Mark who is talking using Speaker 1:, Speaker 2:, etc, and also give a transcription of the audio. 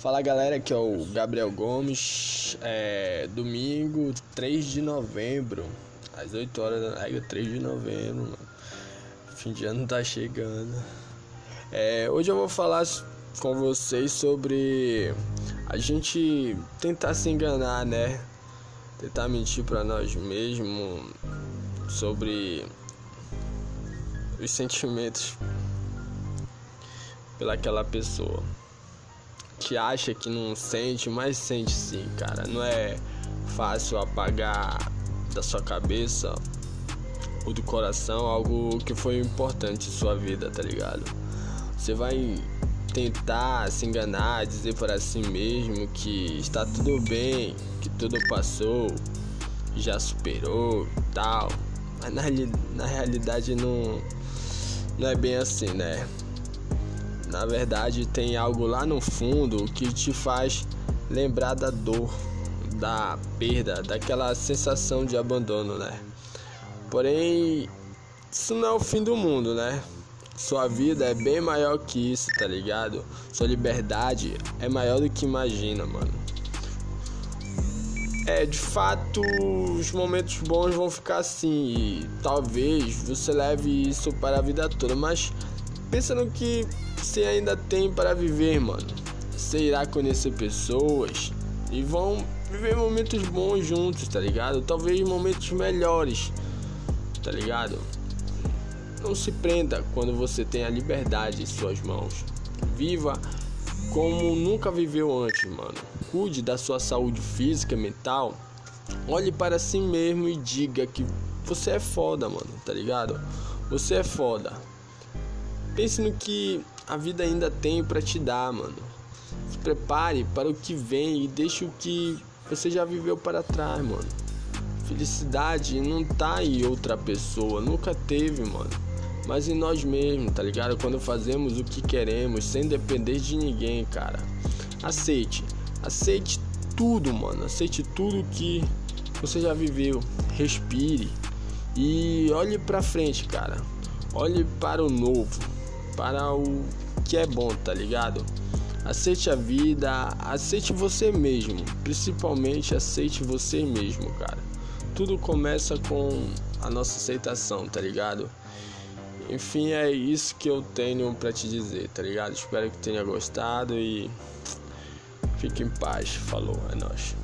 Speaker 1: Fala galera, aqui é o Gabriel Gomes. É domingo 3 de novembro, às 8 horas da noite, 3 de novembro, mano. Fim de ano tá chegando. É, hoje eu vou falar com vocês sobre a gente tentar se enganar, né? Tentar mentir para nós mesmos sobre os sentimentos pelaquela pessoa que acha que não sente, mas sente sim, cara. Não é fácil apagar da sua cabeça ou do coração algo que foi importante em sua vida, tá ligado? Você vai tentar se enganar, dizer para si mesmo que está tudo bem, que tudo passou, já superou e tal. Mas na, na realidade não, não é bem assim, né? Na verdade, tem algo lá no fundo que te faz lembrar da dor, da perda, daquela sensação de abandono, né? Porém, isso não é o fim do mundo, né? Sua vida é bem maior que isso, tá ligado? Sua liberdade é maior do que imagina, mano. É, de fato, os momentos bons vão ficar assim e talvez você leve isso para a vida toda, mas pensa no que você ainda tem para viver, mano. Você irá conhecer pessoas e vão viver momentos bons juntos, tá ligado? Talvez momentos melhores, tá ligado? Não se prenda quando você tem a liberdade em suas mãos. Viva como nunca viveu antes, mano. Cuide da sua saúde física e mental. Olhe para si mesmo e diga que você é foda, mano, tá ligado? Você é foda. Pense no que a vida ainda tem para te dar, mano. Se prepare para o que vem e deixe o que você já viveu para trás, mano. Felicidade não tá em outra pessoa, nunca teve, mano. Mas em nós mesmos, tá ligado? Quando fazemos o que queremos sem depender de ninguém, cara. Aceite, aceite tudo, mano. Aceite tudo que você já viveu. Respire e olhe pra frente, cara. Olhe para o novo para o que é bom, tá ligado? Aceite a vida, aceite você mesmo, principalmente aceite você mesmo, cara. Tudo começa com a nossa aceitação, tá ligado? Enfim, é isso que eu tenho para te dizer, tá ligado? Espero que tenha gostado e fique em paz. Falou, é nóis.